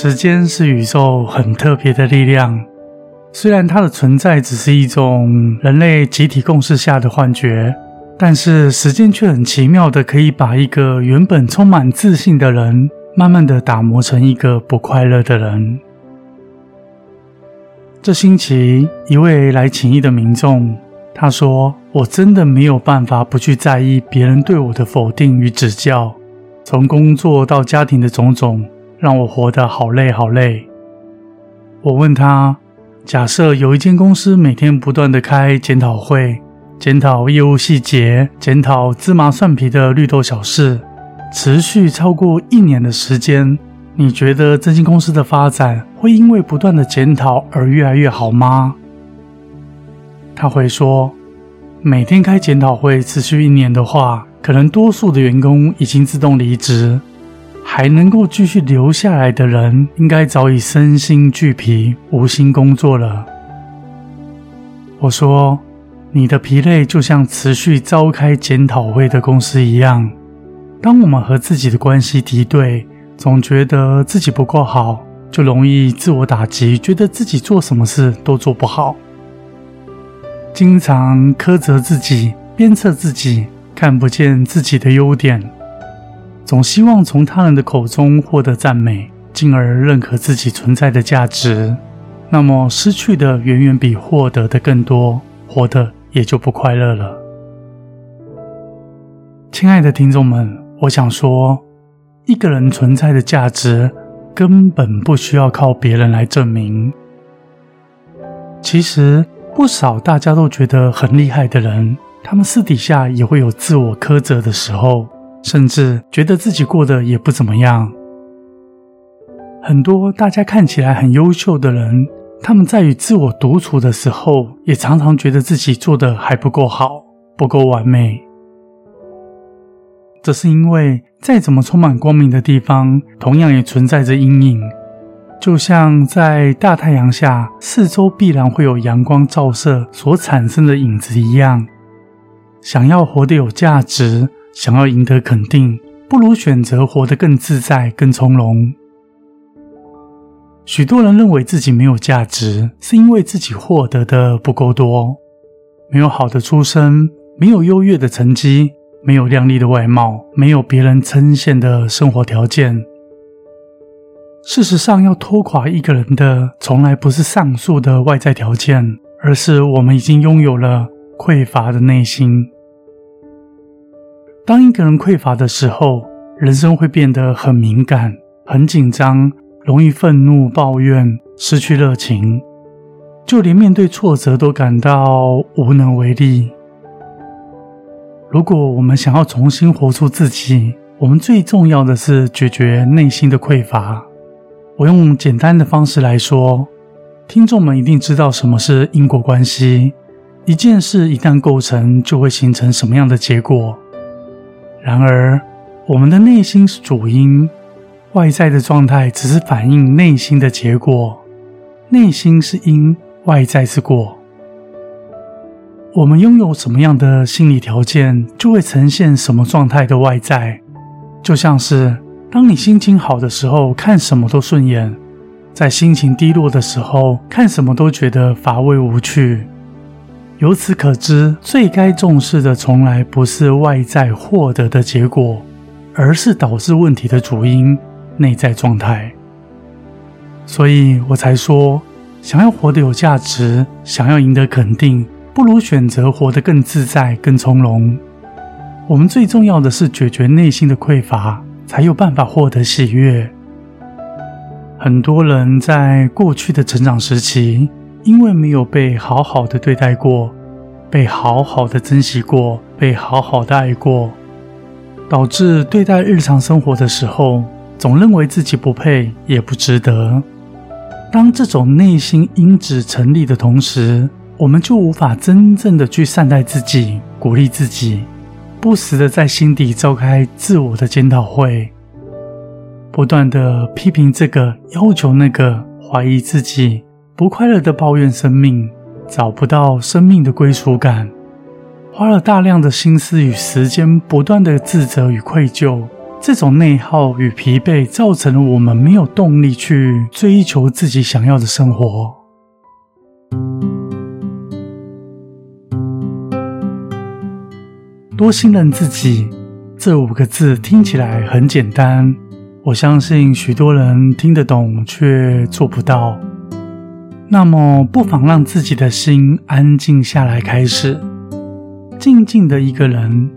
时间是宇宙很特别的力量，虽然它的存在只是一种人类集体共识下的幻觉，但是时间却很奇妙的可以把一个原本充满自信的人，慢慢的打磨成一个不快乐的人。这星期，一位来请益的民众，他说：“我真的没有办法不去在意别人对我的否定与指教，从工作到家庭的种种。”让我活得好累好累。我问他：假设有一间公司每天不断的开检讨会，检讨业务细节，检讨芝麻蒜皮的绿豆小事，持续超过一年的时间，你觉得这间公司的发展会因为不断的检讨而越来越好吗？他回说：每天开检讨会持续一年的话，可能多数的员工已经自动离职。还能够继续留下来的人，应该早已身心俱疲，无心工作了。我说，你的疲累就像持续召开检讨会的公司一样。当我们和自己的关系敌对，总觉得自己不够好，就容易自我打击，觉得自己做什么事都做不好，经常苛责自己，鞭策自己，看不见自己的优点。总希望从他人的口中获得赞美，进而认可自己存在的价值，那么失去的远远比获得的更多，活得也就不快乐了。亲爱的听众们，我想说，一个人存在的价值根本不需要靠别人来证明。其实，不少大家都觉得很厉害的人，他们私底下也会有自我苛责的时候。甚至觉得自己过得也不怎么样。很多大家看起来很优秀的人，他们在与自我独处的时候，也常常觉得自己做的还不够好，不够完美。这是因为，再怎么充满光明的地方，同样也存在着阴影。就像在大太阳下，四周必然会有阳光照射所产生的影子一样。想要活得有价值。想要赢得肯定，不如选择活得更自在、更从容。许多人认为自己没有价值，是因为自己获得的不够多，没有好的出身，没有优越的成绩，没有靓丽的外貌，没有别人称羡的生活条件。事实上，要拖垮一个人的，从来不是上述的外在条件，而是我们已经拥有了匮乏的内心。当一个人匮乏的时候，人生会变得很敏感、很紧张，容易愤怒、抱怨、失去热情，就连面对挫折都感到无能为力。如果我们想要重新活出自己，我们最重要的是解决内心的匮乏。我用简单的方式来说，听众们一定知道什么是因果关系。一件事一旦构成，就会形成什么样的结果。然而，我们的内心是主因，外在的状态只是反映内心的结果。内心是因，外在是果。我们拥有什么样的心理条件，就会呈现什么状态的外在。就像是，当你心情好的时候，看什么都顺眼；在心情低落的时候，看什么都觉得乏味无趣。由此可知，最该重视的从来不是外在获得的结果，而是导致问题的主因——内在状态。所以我才说，想要活得有价值，想要赢得肯定，不如选择活得更自在、更从容。我们最重要的是解决内心的匮乏，才有办法获得喜悦。很多人在过去的成长时期。因为没有被好好的对待过，被好好的珍惜过，被好好的爱过，导致对待日常生活的时候，总认为自己不配，也不值得。当这种内心因子成立的同时，我们就无法真正的去善待自己、鼓励自己，不时的在心底召开自我的检讨会，不断的批评这个、要求那个、怀疑自己、不快乐的抱怨生命，找不到生命的归属感，花了大量的心思与时间，不断的自责与愧疚。这种内耗与疲惫，造成了我们没有动力去追求自己想要的生活。多信任自己，这五个字听起来很简单，我相信许多人听得懂，却做不到。那么，不妨让自己的心安静下来，开始静静的一个人。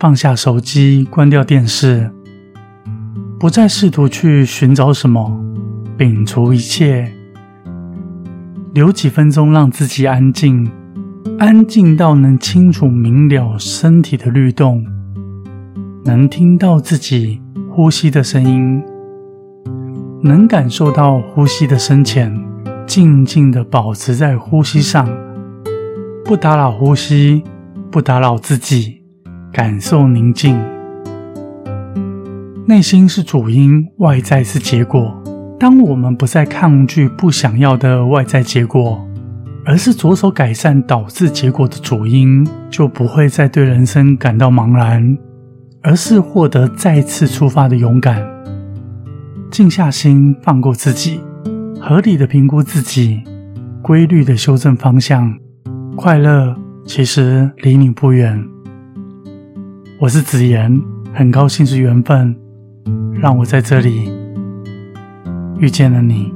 放下手机，关掉电视，不再试图去寻找什么，摒除一切，留几分钟让自己安静，安静到能清楚明了身体的律动，能听到自己呼吸的声音，能感受到呼吸的深浅，静静的保持在呼吸上，不打扰呼吸，不打扰自己。感受宁静，内心是主因，外在是结果。当我们不再抗拒不想要的外在结果，而是着手改善导致结果的主因，就不会再对人生感到茫然，而是获得再次出发的勇敢。静下心，放过自己，合理的评估自己，规律的修正方向，快乐其实离你不远。我是子言，很高兴是缘分，让我在这里遇见了你。